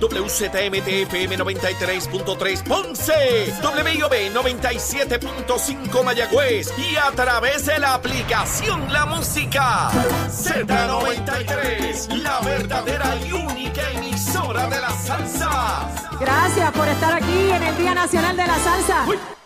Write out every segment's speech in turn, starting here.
WZMTFM 93.3 Ponce, WIOB 97.5 Mayagüez y a través de la aplicación La Música Z93, la verdadera y única emisora de la salsa. Gracias por estar aquí en el Día Nacional de la Salsa. Nación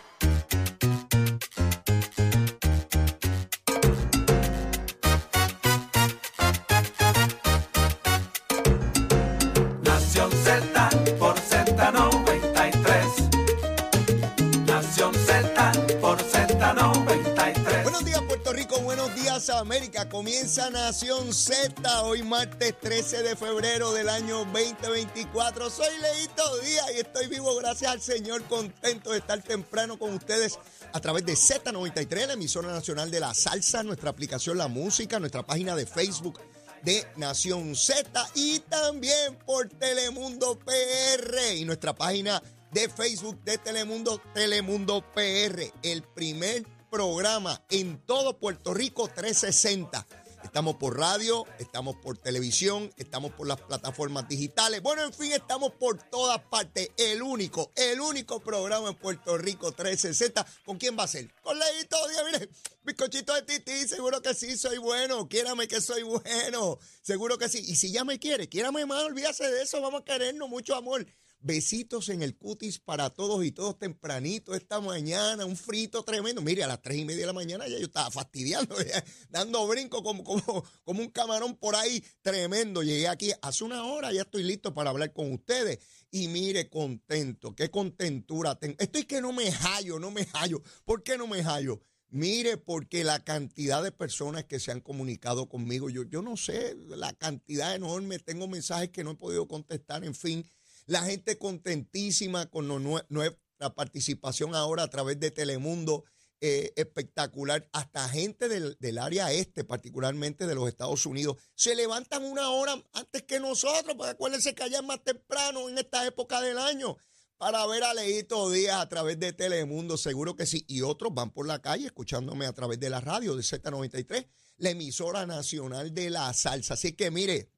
Comienza Nación Z hoy martes 13 de febrero del año 2024. Soy Leito Díaz y estoy vivo gracias al Señor, contento de estar temprano con ustedes a través de Z93, la emisora nacional de la salsa, nuestra aplicación La Música, nuestra página de Facebook de Nación Z y también por Telemundo PR y nuestra página de Facebook de Telemundo, Telemundo PR, el primer programa en todo Puerto Rico 360. Estamos por radio, estamos por televisión, estamos por las plataformas digitales. Bueno, en fin, estamos por todas partes. El único, el único programa en Puerto Rico 360. ¿Con quién va a ser? Con Leito Díaz, mire, bizcochito de tití, seguro que sí, soy bueno. Quiérame que soy bueno. Seguro que sí. Y si ya me quiere, quiérame más, olvídase de eso, vamos a querernos, mucho amor. Besitos en el cutis para todos y todos tempranito esta mañana, un frito tremendo. Mire, a las tres y media de la mañana ya yo estaba fastidiando, dando brinco como, como, como un camarón por ahí tremendo. Llegué aquí hace una hora, ya estoy listo para hablar con ustedes. Y mire, contento, qué contentura tengo. Estoy que no me hallo, no me hallo. ¿Por qué no me hallo? Mire, porque la cantidad de personas que se han comunicado conmigo, yo, yo no sé, la cantidad enorme, tengo mensajes que no he podido contestar, en fin. La gente contentísima con nuestra participación ahora a través de Telemundo, eh, espectacular. Hasta gente del, del área este, particularmente de los Estados Unidos, se levantan una hora antes que nosotros, porque acuérdense que allá es más temprano en esta época del año, para ver a Leito Díaz a través de Telemundo, seguro que sí. Y otros van por la calle escuchándome a través de la radio de Z93, la emisora nacional de la salsa. Así que mire,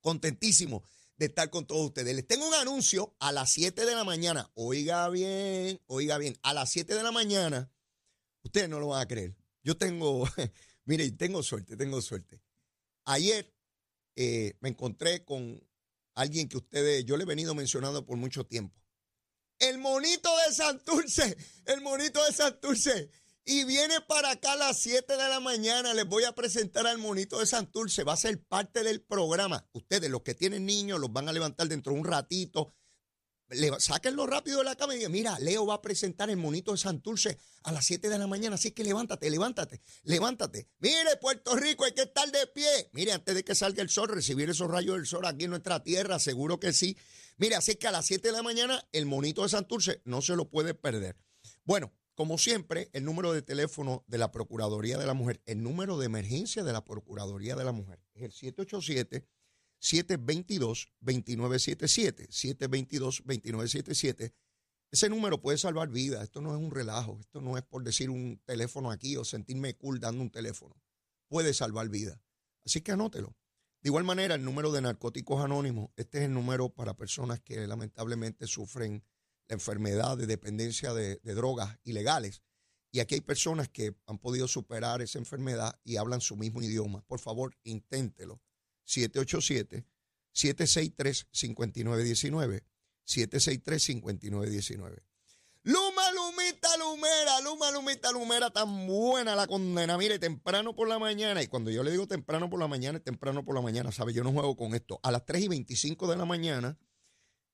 contentísimo de estar con todos ustedes. Les tengo un anuncio a las 7 de la mañana. Oiga bien, oiga bien, a las 7 de la mañana, ustedes no lo van a creer. Yo tengo, mire, tengo suerte, tengo suerte. Ayer eh, me encontré con alguien que ustedes, yo le he venido mencionando por mucho tiempo. El monito de Santurce, el monito de Santurce. Y viene para acá a las 7 de la mañana. Les voy a presentar al monito de Santurce. Va a ser parte del programa. Ustedes, los que tienen niños, los van a levantar dentro de un ratito. Le, sáquenlo rápido de la cama y digan, mira, Leo va a presentar el monito de Santurce a las 7 de la mañana. Así que levántate, levántate, levántate. Mire, Puerto Rico, hay que estar de pie. Mire, antes de que salga el sol, recibir esos rayos del sol aquí en nuestra tierra, seguro que sí. Mire, así que a las 7 de la mañana, el monito de Santurce no se lo puede perder. Bueno, como siempre, el número de teléfono de la Procuraduría de la Mujer, el número de emergencia de la Procuraduría de la Mujer es el 787-722-2977. 722-2977. Ese número puede salvar vidas. Esto no es un relajo. Esto no es por decir un teléfono aquí o sentirme cool dando un teléfono. Puede salvar vidas. Así que anótelo. De igual manera, el número de narcóticos anónimos, este es el número para personas que lamentablemente sufren la enfermedad de dependencia de, drogas ilegales. Y aquí hay personas que han podido superar esa enfermedad y hablan su mismo idioma. Por favor, inténtelo. 787-763-5919. 763-5919. Luma, Lumita, Lumera, Luma, Lumita, Lumera, tan buena la condena. Mire, temprano por la mañana, y cuando yo le digo temprano por la mañana, es temprano por la mañana, ¿sabe? Yo no juego con esto. A las 3 y 25 de la mañana,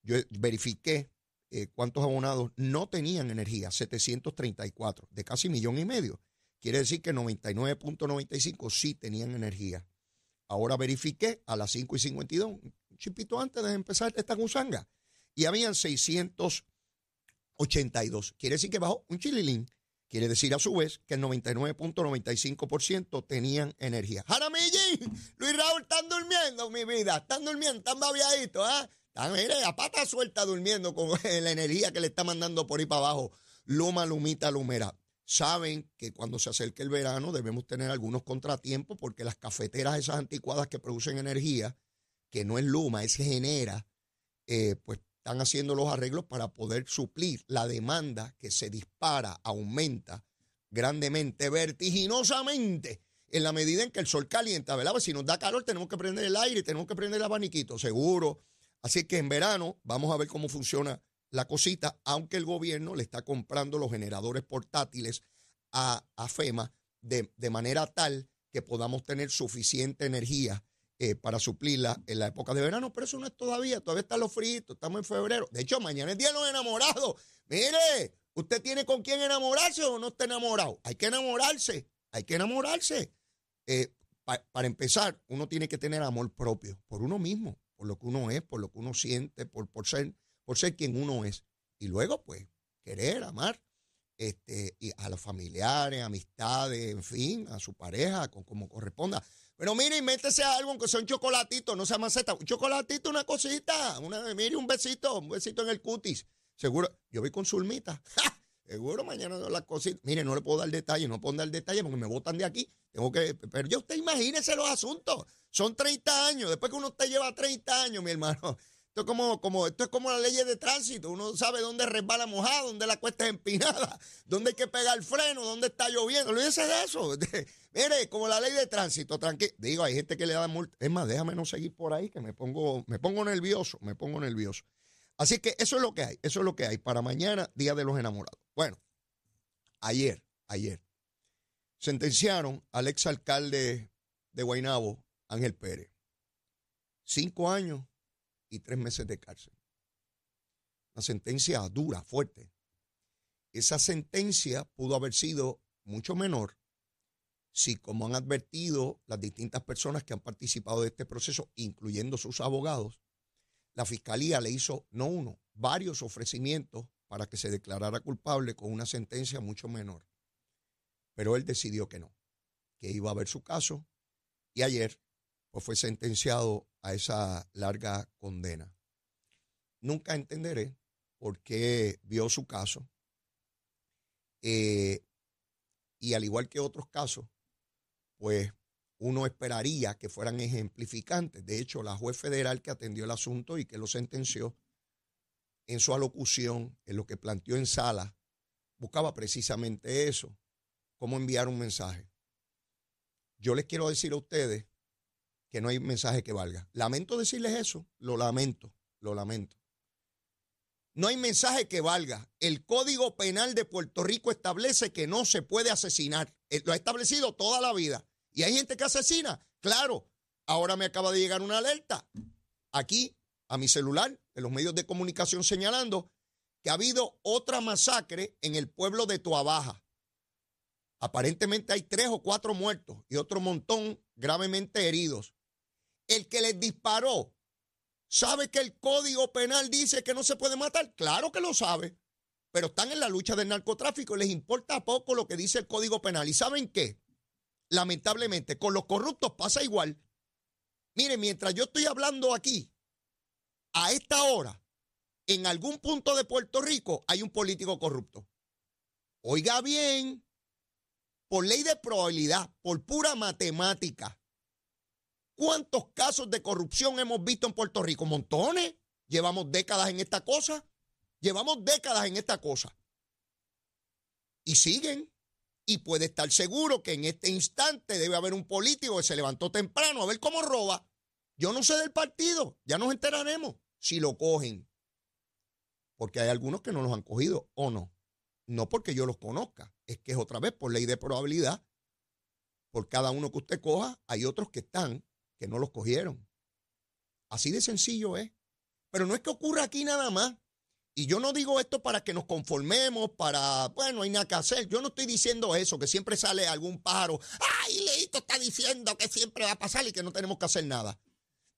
yo verifiqué eh, cuántos abonados no tenían energía, 734, de casi millón y medio. Quiere decir que 99.95 sí tenían energía. Ahora verifiqué a las 5 y 52, un chipito antes de empezar esta gusanga, y habían 682. Quiere decir que bajó un chililín. Quiere decir a su vez que el 99.95% tenían energía. Jaramillín, Luis Raúl, están durmiendo, mi vida. Están durmiendo, están babiaditos, ¿ah? Están, mire, a pata suelta durmiendo con la energía que le está mandando por ahí para abajo. Luma, Lumita, Lumera. Saben que cuando se acerque el verano debemos tener algunos contratiempos porque las cafeteras esas anticuadas que producen energía, que no es Luma, es Genera, eh, pues están haciendo los arreglos para poder suplir la demanda que se dispara, aumenta grandemente, vertiginosamente, en la medida en que el sol calienta, ¿verdad? Pues si nos da calor tenemos que prender el aire, tenemos que prender el abaniquito, seguro. Así que en verano vamos a ver cómo funciona la cosita, aunque el gobierno le está comprando los generadores portátiles a, a FEMA de, de manera tal que podamos tener suficiente energía eh, para suplirla en la época de verano, pero eso no es todavía, todavía están los fritos, estamos en febrero. De hecho, mañana es Día de los Enamorados. Mire, ¿usted tiene con quién enamorarse o no está enamorado? Hay que enamorarse, hay que enamorarse. Eh, pa- para empezar, uno tiene que tener amor propio por uno mismo, por lo que uno es, por lo que uno siente, por, por, ser, por ser quien uno es. Y luego, pues, querer, amar este, y a los familiares, amistades, en fin, a su pareja, con, como corresponda. Pero mire, métese a algo, aunque sea un chocolatito, no sea maceta. Un chocolatito, una cosita, una, mire, un besito, un besito en el cutis. Seguro, yo voy con Zulmita. ¡Ja! Seguro mañana las cositas. Mire, no le puedo dar detalle, no puedo dar detalle porque me botan de aquí. Tengo que, pero ya usted imagínese los asuntos. Son 30 años. Después que uno te lleva 30 años, mi hermano. Esto es como, como, esto es como la ley de tránsito. Uno sabe dónde resbala mojado, dónde la cuesta es empinada, dónde hay que pegar el freno, dónde está lloviendo. Olvídese de eso. Mire, como la ley de tránsito, tranquilo. Digo, hay gente que le da multa. Es más, déjame no seguir por ahí, que me pongo, me pongo nervioso, me pongo nervioso. Así que eso es lo que hay, eso es lo que hay para mañana, Día de los Enamorados. Bueno, ayer, ayer, sentenciaron al exalcalde de Guaynabo, Ángel Pérez. Cinco años y tres meses de cárcel. Una sentencia dura, fuerte. Esa sentencia pudo haber sido mucho menor si, como han advertido las distintas personas que han participado de este proceso, incluyendo sus abogados, la fiscalía le hizo no uno, varios ofrecimientos para que se declarara culpable con una sentencia mucho menor. Pero él decidió que no, que iba a ver su caso y ayer pues, fue sentenciado a esa larga condena. Nunca entenderé por qué vio su caso eh, y al igual que otros casos, pues uno esperaría que fueran ejemplificantes. De hecho, la juez federal que atendió el asunto y que lo sentenció, en su alocución, en lo que planteó en sala, buscaba precisamente eso, cómo enviar un mensaje. Yo les quiero decir a ustedes que no hay mensaje que valga. Lamento decirles eso, lo lamento, lo lamento. No hay mensaje que valga. El Código Penal de Puerto Rico establece que no se puede asesinar. Eh, Lo ha establecido toda la vida. ¿Y hay gente que asesina? Claro. Ahora me acaba de llegar una alerta aquí a mi celular, en los medios de comunicación señalando que ha habido otra masacre en el pueblo de Toabaja. Aparentemente hay tres o cuatro muertos y otro montón gravemente heridos. El que les disparó ¿Sabe que el Código Penal dice que no se puede matar? Claro que lo sabe, pero están en la lucha del narcotráfico y les importa poco lo que dice el Código Penal. ¿Y saben qué? Lamentablemente, con los corruptos pasa igual. Mire, mientras yo estoy hablando aquí, a esta hora, en algún punto de Puerto Rico hay un político corrupto. Oiga bien, por ley de probabilidad, por pura matemática, ¿Cuántos casos de corrupción hemos visto en Puerto Rico? Montones. Llevamos décadas en esta cosa. Llevamos décadas en esta cosa. Y siguen. Y puede estar seguro que en este instante debe haber un político que se levantó temprano a ver cómo roba. Yo no sé del partido. Ya nos enteraremos si lo cogen. Porque hay algunos que no los han cogido o no. No porque yo los conozca. Es que es otra vez por ley de probabilidad. Por cada uno que usted coja, hay otros que están que no los cogieron. Así de sencillo es. Pero no es que ocurra aquí nada más. Y yo no digo esto para que nos conformemos, para, bueno, hay nada que hacer. Yo no estoy diciendo eso, que siempre sale algún pájaro. ¡Ay, Leito está diciendo que siempre va a pasar y que no tenemos que hacer nada!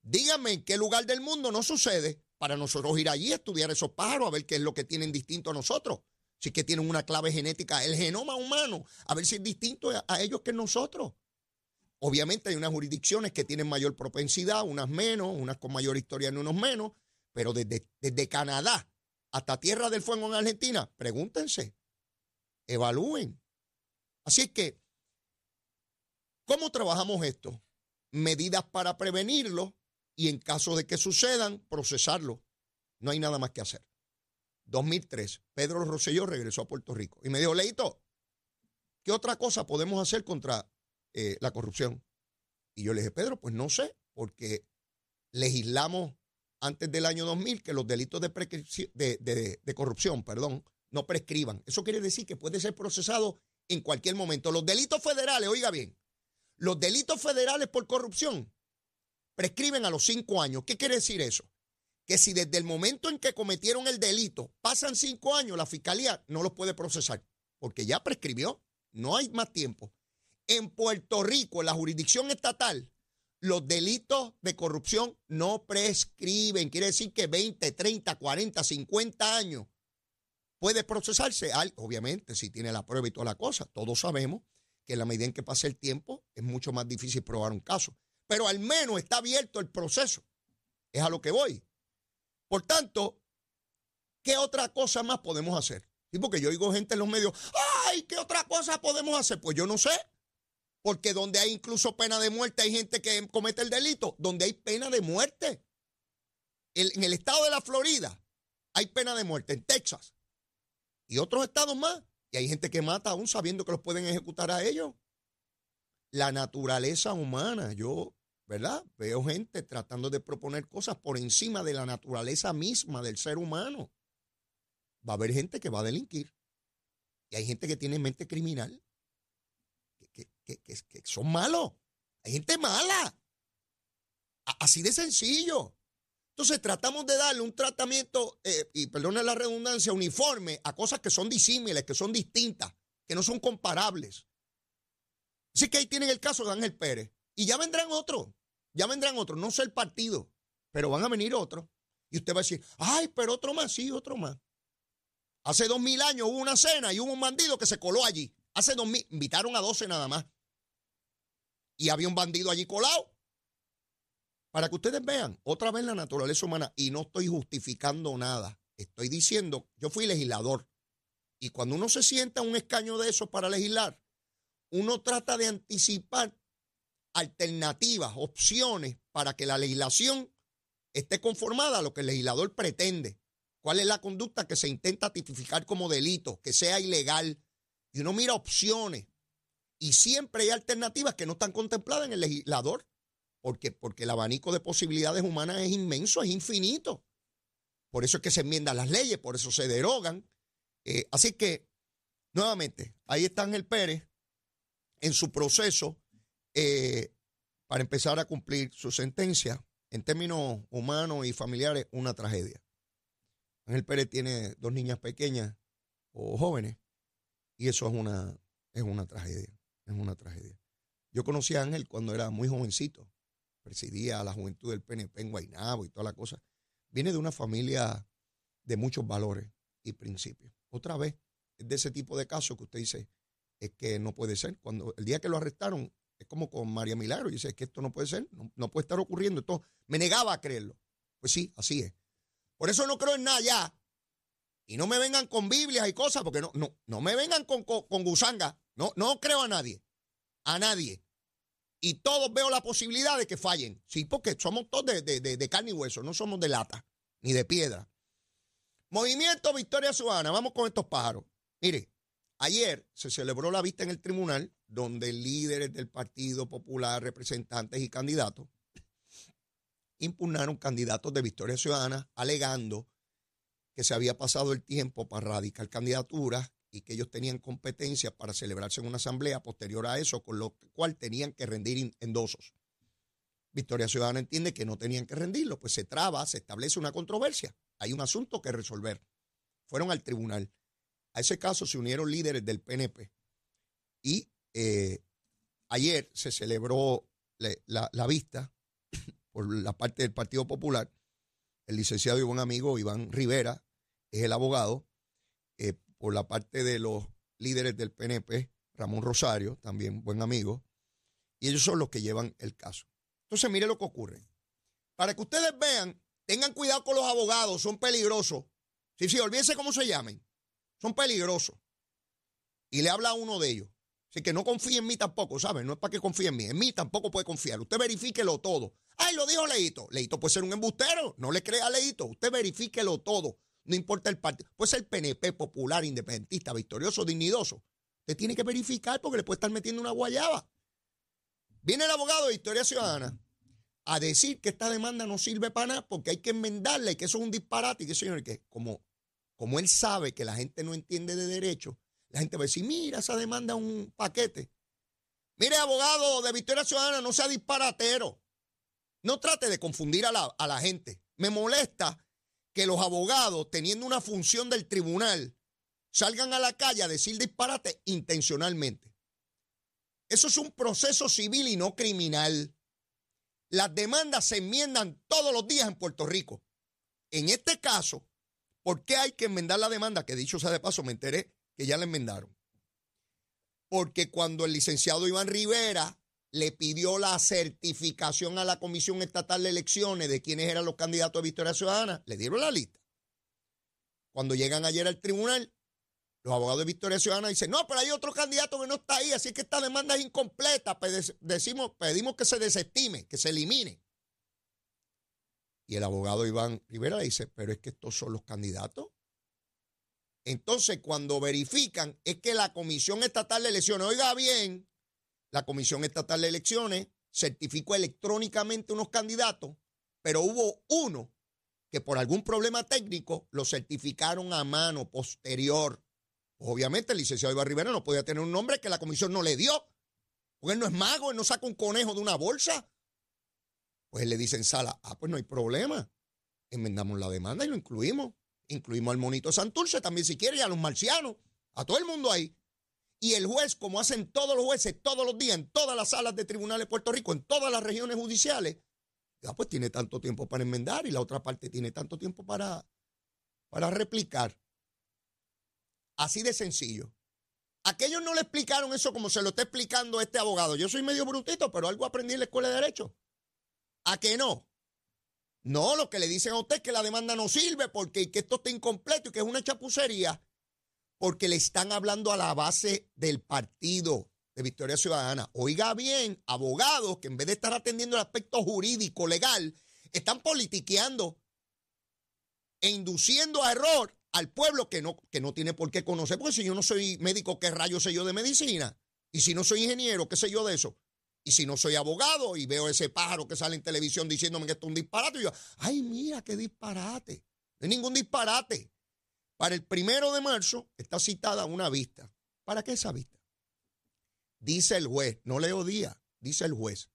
Díganme en qué lugar del mundo no sucede para nosotros ir allí a estudiar esos pájaros, a ver qué es lo que tienen distinto a nosotros. Si es que tienen una clave genética, el genoma humano, a ver si es distinto a, ellos que nosotros. Obviamente hay unas jurisdicciones que tienen mayor propensidad, unas menos, unas con mayor historia y unos menos, pero desde, desde Canadá hasta Tierra del Fuego en Argentina, pregúntense, evalúen. Así es que, ¿cómo trabajamos esto? Medidas para prevenirlo y en caso de que sucedan, procesarlo. no hay nada más que hacer. 2003, Pedro Rosselló regresó a Puerto Rico y me dijo, Leito, ¿qué otra cosa podemos hacer contra eh, la corrupción? Y yo le dije, Pedro, pues no sé, porque legislamos antes del año 2000 que los delitos de, corrupción perdón, no prescriban. Eso quiere decir que puede ser procesado en cualquier momento. Los delitos federales, oiga bien, los delitos federales por corrupción prescriben a los cinco años. ¿Qué quiere decir eso? Que si desde el momento en que cometieron el delito pasan cinco años, la fiscalía no los puede procesar, porque ya prescribió, no hay más tiempo. En Puerto Rico, la jurisdicción estatal, los delitos de corrupción no prescriben. Quiere decir que 20, 30, 40, 50 años puede procesarse. Obviamente, si tiene la prueba y toda la cosa. Todos sabemos que en la medida en que pase el tiempo es mucho más difícil probar un caso. Pero al menos está abierto el proceso. Es a lo que voy. Por tanto, ¿qué otra cosa más podemos hacer? Sí, porque yo oigo gente en los medios, ay, ¿qué otra cosa podemos hacer? Pues yo no sé. Porque donde hay incluso pena de muerte hay gente que comete el delito. Donde hay pena de muerte. En el estado de la Florida hay pena de muerte. En Texas. Y otros estados más. Y hay gente que mata aún sabiendo que los pueden ejecutar a ellos. La naturaleza humana. Yo, ¿verdad? Veo gente tratando de proponer cosas por encima de la naturaleza misma del ser humano. Va a haber gente que va a delinquir. Y hay gente que tiene mente criminal que, son malos. Hay gente mala. Así de sencillo. Entonces tratamos de darle un tratamiento, eh, y perdone la redundancia, uniforme a cosas que son disímiles, que son distintas, que no son comparables. Así que ahí tienen el caso de Ángel Pérez. Y ya vendrán otros, ya vendrán otros, no sé el partido, pero van a venir otros. Y usted va a decir, ay, pero otro más, sí, otro más. Hace dos mil años hubo una cena y hubo un bandido que se coló allí. Hace dos mil, invitaron a doce nada más. Y había un bandido allí colado. Para que ustedes vean otra vez la naturaleza humana. Y no estoy justificando nada. Estoy diciendo, yo fui legislador. Y cuando uno se sienta en un escaño de esos para legislar, uno trata de anticipar alternativas, opciones para que la legislación esté conformada a lo que el legislador pretende. ¿Cuál es la conducta que se intenta tipificar como delito, que sea ilegal? Y uno mira opciones. Y siempre hay alternativas que no están contempladas en el legislador, porque, porque el abanico de posibilidades humanas es inmenso, es infinito. Por eso es que se enmiendan las leyes, por eso se derogan. Eh, así que, nuevamente, ahí está Ángel Pérez en su proceso eh, para empezar a cumplir su sentencia. En términos humanos y familiares, una tragedia. Ángel Pérez tiene dos niñas pequeñas o jóvenes y eso es una, es una tragedia, es una tragedia. Yo conocí a Ángel cuando era muy jovencito, presidía a la juventud del PNP en Guaynabo y toda la cosa. Viene de una familia de muchos valores y principios. Otra vez, es de ese tipo de casos que usted dice, es que no puede ser. Cuando el día que lo arrestaron, es como con María Milagro, y dice, es que esto no puede ser, no, puede estar ocurriendo. Esto me negaba a creerlo. Pues sí, así es. Por eso no creo en nada ya. Y no me vengan con Biblias y cosas, porque no, no, no me vengan con, con gusanga. No, no creo a nadie. A nadie. Y todos veo la posibilidad de que fallen. Sí, porque somos todos de, de- de- de carne y hueso, no somos de lata, ni de piedra. Movimiento Victoria Ciudadana. Vamos con estos pájaros. Mire, ayer se celebró la vista en el tribunal donde líderes del Partido Popular, representantes y candidatos impugnaron candidatos de Victoria Ciudadana alegando que se había pasado el tiempo para radicar candidaturas y que ellos tenían competencia para celebrarse en una asamblea posterior a eso, con lo cual tenían que rendir endosos. Victoria Ciudadana entiende que no tenían que rendirlo, pues se traba, se establece una controversia. Hay un asunto que resolver. Fueron al tribunal. A ese caso se unieron líderes del PNP. Y eh, ayer se celebró le- la, la vista por la parte del Partido Popular. El licenciado y buen amigo Iván Rivera es el abogado. Por la parte de los líderes del PNP, Ramón Rosario, también buen amigo. Y ellos son los que llevan el caso. Entonces, mire lo que ocurre. Para que ustedes vean, tengan cuidado con los abogados, son peligrosos. Sí, sí, olvídense cómo se llamen. Son peligrosos. Y le habla a uno de ellos. Así que no confíe en mí tampoco, ¿sabe? No es para que confíe en mí. En mí tampoco puede confiar. Usted verifíquelo todo. Ay, lo dijo Leito. Leito puede ser un embustero. No le crea a Leito. Usted verifíquelo todo. No importa el partido. Puede ser PNP, popular, independentista, victorioso, dignidoso. Usted tiene que verificar porque le puede estar metiendo una guayaba. Viene el abogado de Historia Ciudadana a decir que esta demanda no sirve para nada porque hay que enmendarla y que eso es un disparate y que señor, que como, como él sabe que la gente no entiende de derecho, la gente va a decir, mira, esa demanda es un paquete. Mire, abogado de Victoria Ciudadana, no sea disparatero. No trate de confundir a la, a la gente. Me molesta que los abogados, teniendo una función del tribunal, salgan a la calle a decir disparate intencionalmente. Eso es un proceso civil y no criminal. Las demandas se enmiendan todos los días en Puerto Rico. En este caso, ¿por qué hay que enmendar la demanda? Que dicho sea de paso, me enteré que ya la enmendaron. Porque cuando el licenciado Iván Rivera le pidió la certificación a la Comisión Estatal de Elecciones de quiénes eran los candidatos de Victoria Ciudadana, le dieron la lista. Cuando llegan ayer al tribunal, los abogados de Victoria Ciudadana dicen, no, pero hay otro candidato que no está ahí, así que esta demanda es incompleta. Decimos, pedimos que se desestime, que se elimine. Y el abogado Iván Rivera dice, pero es que estos son los candidatos. Entonces, cuando verifican, es que la Comisión Estatal de Elecciones, oiga bien, la Comisión Estatal de Elecciones certificó electrónicamente unos candidatos, pero hubo uno que por algún problema técnico lo certificaron a mano posterior. Obviamente el licenciado Iván Rivera no podía tener un nombre que la comisión no le dio, porque él no es mago, él no saca un conejo de una bolsa. Pues le dice en sala, ah, pues no hay problema. Enmendamos la demanda y lo incluimos. Incluimos al monito Santurce también si quiere y a los marcianos, a todo el mundo ahí. Y el juez, como hacen todos los jueces todos los días en todas las salas de tribunales de Puerto Rico, en todas las regiones judiciales, ya pues tiene tanto tiempo para enmendar y la otra parte tiene tanto tiempo para, para replicar. Así de sencillo. Aquellos no le explicaron eso como se lo está explicando este abogado. Yo soy medio brutito, pero algo aprendí en la escuela de Derecho. ¿A qué no? No, lo que le dicen a usted es que la demanda no sirve porque que esto está incompleto y que es una chapucería, porque le están hablando a la base del partido de Victoria Ciudadana. Oiga bien, abogados que en vez de estar atendiendo el aspecto jurídico, legal, están politiqueando e induciendo a error al pueblo que no, que no tiene por qué conocer, porque si yo no soy médico, ¿qué rayo sé yo de medicina? Y si no soy ingeniero, ¿qué sé yo de eso? Y si no soy abogado y veo ese pájaro que sale en televisión diciéndome que esto es un disparate, y yo, ay, mira, qué disparate. No hay ningún disparate. Para el primero de marzo está citada una vista. ¿Para qué esa vista? Dice el juez, no leo día, dice el juez.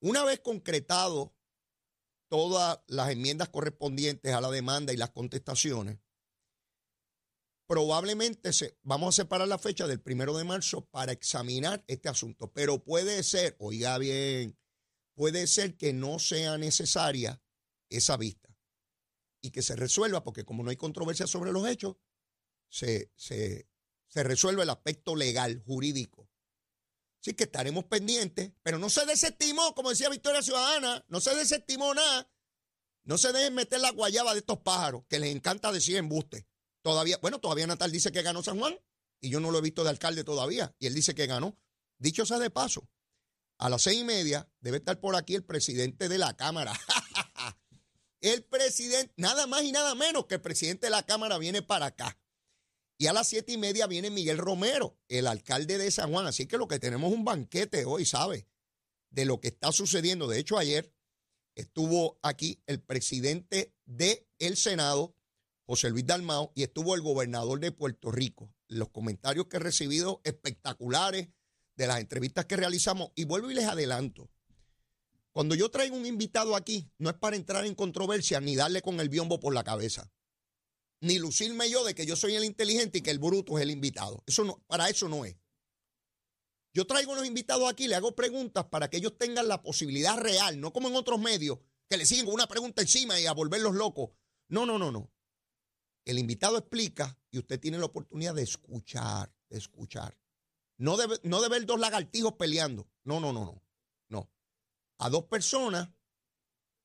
Una vez concretado todas las enmiendas correspondientes a la demanda y las contestaciones, probablemente se, vamos a separar la fecha del primero de marzo para examinar este asunto. Pero puede ser, oiga bien, puede ser que no sea necesaria esa vista y que se resuelva, porque como no hay controversia sobre los hechos, se, se, se resuelve el aspecto legal, jurídico. Así que estaremos pendientes, pero no se desestimó, como decía Victoria Ciudadana, no se desestimó nada. No se dejen meter la guayaba de estos pájaros, que les encanta decir embuste. Todavía, bueno, todavía Natal dice que ganó San Juan y yo no lo he visto de alcalde todavía y él dice que ganó. Dicho sea de paso, a las seis y media debe estar por aquí el presidente de la Cámara. el presidente, nada más y nada menos que el presidente de la Cámara viene para acá. Y a las siete y media viene Miguel Romero, el alcalde de San Juan. Así que lo que tenemos es un banquete hoy, ¿sabe? De lo que está sucediendo. De hecho, ayer estuvo aquí el presidente del el Senado, José Luis Dalmao, y estuvo el gobernador de Puerto Rico. Los comentarios que he recibido espectaculares de las entrevistas que realizamos. Y vuelvo y les adelanto. Cuando yo traigo un invitado aquí, no es para entrar en controversia ni darle con el biombo por la cabeza. Ni lucirme yo de que yo soy el inteligente y que el bruto es el invitado. Eso no, para eso no es. Yo traigo a los invitados aquí, le hago preguntas para que ellos tengan la posibilidad real, no como en otros medios, que le siguen con una pregunta encima y a volverlos locos. No, no, no, no. El invitado explica y usted tiene la oportunidad de escuchar, de escuchar. No de, no de ver dos lagartijos peleando. No, no, no, no. No. A dos personas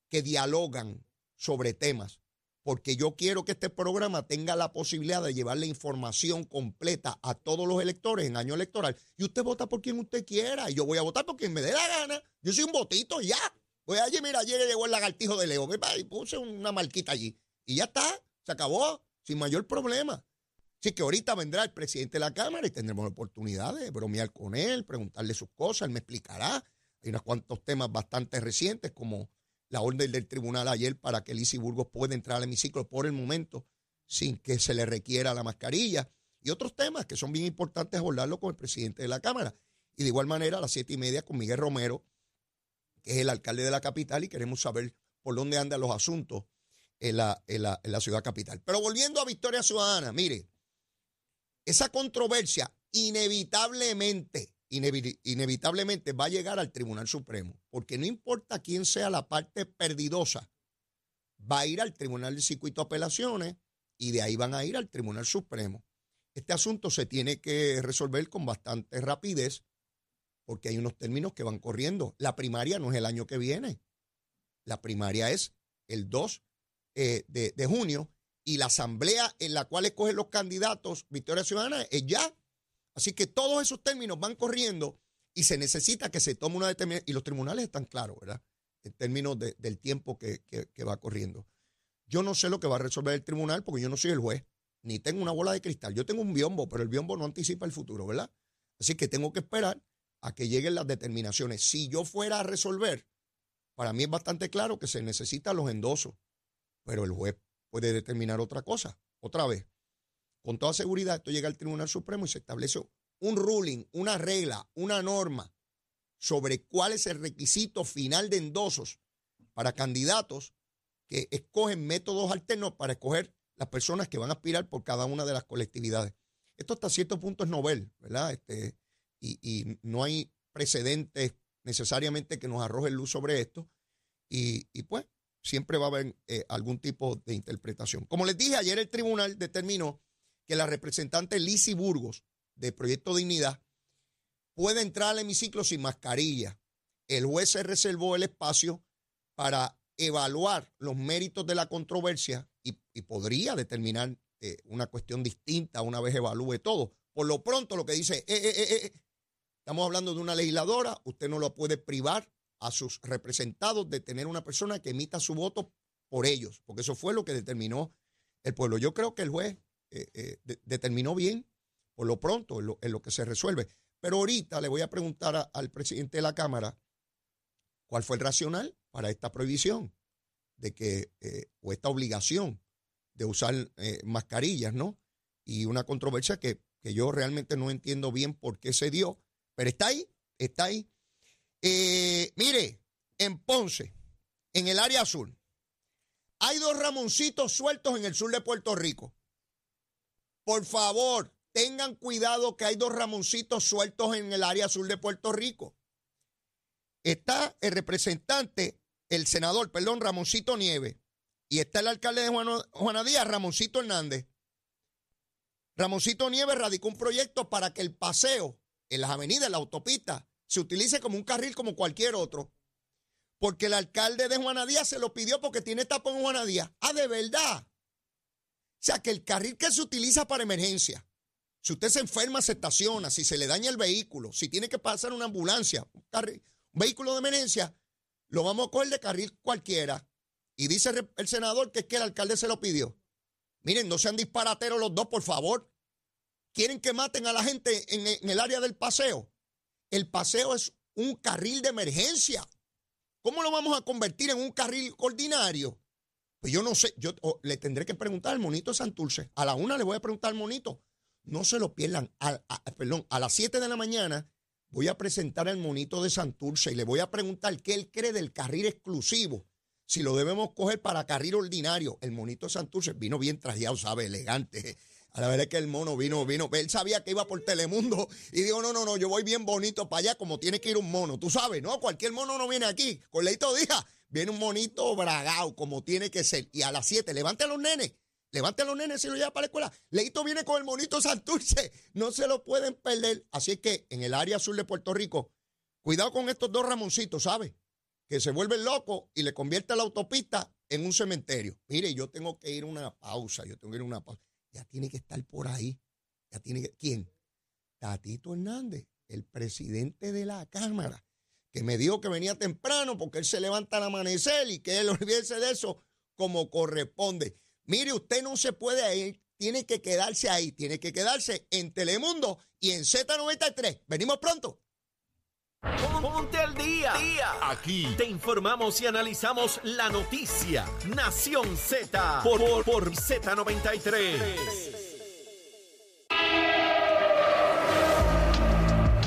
que dialogan sobre temas. porque yo quiero que este programa tenga la posibilidad de llevar la información completa a todos los electores en año electoral. Y usted vota por quien usted quiera, y yo voy a votar por quien me dé la gana. Yo soy un votito ya. Voy allí, mira, ayer llegó el lagartijo de Leo, y puse una marquita allí. Y ya está, se acabó, sin mayor problema. Así que ahorita vendrá el presidente de la Cámara y tendremos la oportunidad de bromear con él, preguntarle sus cosas, él me explicará. Hay unos cuantos temas bastante recientes, como la orden del tribunal ayer para que Lizy Burgos pueda entrar al hemiciclo por el momento sin que se le requiera la mascarilla. Y otros temas que son bien importantes abordarlo con el presidente de la Cámara. Y de igual manera a las siete y media con Miguel Romero, que es el alcalde de la capital, y queremos saber por dónde andan los asuntos en la, en la, en la ciudad capital. Pero volviendo a Victoria Ciudadana, mire, esa controversia inevitablemente inevitablemente va a llegar al Tribunal Supremo, porque no importa quién sea la parte perdidosa, va a ir al Tribunal de Circuito de Apelaciones y de ahí van a ir al Tribunal Supremo. Este asunto se tiene que resolver con bastante rapidez porque hay unos términos que van corriendo. La primaria no es el año que viene, la primaria es el 2 eh, de, de junio y la asamblea en la cual escogen los candidatos Victoria Ciudadana es ya Así que todos esos términos van corriendo y se necesita que se tome una determinación. Y los tribunales están claros, ¿verdad? En términos del tiempo que, va corriendo. Yo no sé lo que va a resolver el tribunal porque yo no soy el juez, ni tengo una bola de cristal. Yo tengo un biombo, pero el biombo no anticipa el futuro, ¿verdad? Así que tengo que esperar a que lleguen las determinaciones. Si yo fuera a resolver, para mí es bastante claro que se necesitan los endosos, pero el juez puede determinar otra cosa, otra vez. Con toda seguridad, esto llega al Tribunal Supremo y se establece un ruling, una regla, una norma sobre cuál es el requisito final de endosos para candidatos que escogen métodos alternos para escoger las personas que van a aspirar por cada una de las colectividades. Esto hasta cierto punto es novel, ¿verdad? Este, y, no hay precedentes necesariamente que nos arrojen luz sobre esto. Y, pues siempre va a haber eh, algún tipo de interpretación. Como les dije, ayer el tribunal determinó que la representante Lizy Burgos de Proyecto Dignidad puede entrar al hemiciclo sin mascarilla. El juez se reservó el espacio para evaluar los méritos de la controversia y, podría determinar eh, una cuestión distinta una vez evalúe todo. Por lo pronto lo que dice, eh, eh, estamos hablando de una legisladora, usted no lo puede privar a sus representados de tener una persona que emita su voto por ellos, porque eso fue lo que determinó el pueblo. Yo creo que el juez eh, eh, determinó bien, por lo pronto, en lo, que se resuelve. Pero ahorita le voy a preguntar al presidente de la Cámara cuál fue el racional para esta prohibición de que, eh, o esta obligación de usar mascarillas, ¿no? Y una controversia que, que, yo realmente no entiendo bien por qué se dio, pero está ahí, está ahí. mire, en Ponce, en el área azul, hay dos ramoncitos sueltos en el sur de Puerto Rico. Por favor, tengan cuidado que hay dos Ramoncitos sueltos en el área sur de Puerto Rico. Está el representante, el senador, perdón, Ramoncito Nieves, y está el alcalde de Juana Ramoncito Hernández. Ramoncito Nieves radicó un proyecto para que el paseo en las avenidas, en la autopista, se utilice como un carril como cualquier otro. Porque el alcalde de Juana Díaz se lo pidió porque tiene tapón en. Ah, de verdad. Sea, que el carril que se utiliza para emergencia, si usted se enferma, se estaciona, si se le daña el vehículo, si tiene que pasar una ambulancia, un, vehículo de emergencia, lo vamos a coger de carril cualquiera. Y dice el senador que es que el alcalde se lo pidió. Miren, no sean disparateros los dos, por favor. Quieren que maten a la gente en, en el área del paseo. El paseo es un carril de emergencia. ¿Cómo lo vamos a convertir en un carril ordinario? Pues yo no sé, yo le tendré que preguntar al monito de Santurce. A la una le voy a preguntar al monito. No se lo pierdan. A, perdón, a las 7 de la mañana voy a presentar al monito de Santurce y le voy a preguntar qué él cree del carril exclusivo. Si lo debemos coger para carril ordinario. El monito de Santurce vino bien trajeado, sabe, elegante. A la verdad es que el mono vino, vino. Él sabía que iba por Telemundo y dijo, no, no, no, yo voy bien bonito para allá como tiene que ir un mono. Tú sabes, ¿no? Cualquier mono no viene aquí. Con Leito Díaz Viene un monito bragado, como tiene que ser. Y a las 7, levante a los nenes. Levante a los nenes y lo lleva para la escuela. Leito viene con el monito Santurce. No se lo pueden perder. Así que en el área sur de Puerto Rico, cuidado con estos dos Ramoncitos, ¿sabe? Que se vuelven locos y le convierte la autopista en un cementerio. Mire, yo tengo que ir a una pausa, yo tengo que ir a una pausa. Ya tiene que estar por ahí. Ya tiene que, ¿quién? Tatito Hernández, el presidente de la Cámara, que me dijo que venía temprano porque él se levanta al amanecer y que él olvídese de eso como corresponde. Mire, usted no se puede ir, tiene que quedarse ahí, tiene que quedarse en Telemundo y en Z93. Venimos pronto. Ponte al día. Aquí te informamos y analizamos la noticia. Nación Z por, por, por Z93.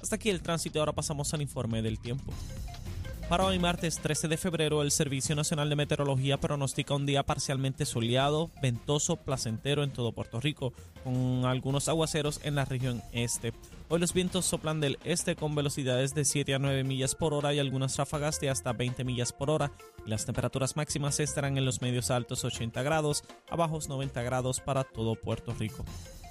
Hasta aquí el tránsito, ahora pasamos al informe del tiempo. Para hoy martes 13 de febrero, el Servicio Nacional de Meteorología pronostica un día parcialmente soleado, ventoso, placentero en todo Puerto Rico, con algunos aguaceros en la región este. Hoy los vientos soplan del este con velocidades de 7 a 9 millas por hora y algunas ráfagas de hasta 20 millas por hora. Las temperaturas máximas estarán en los medios altos 80 grados, a bajos 90 grados para todo Puerto Rico.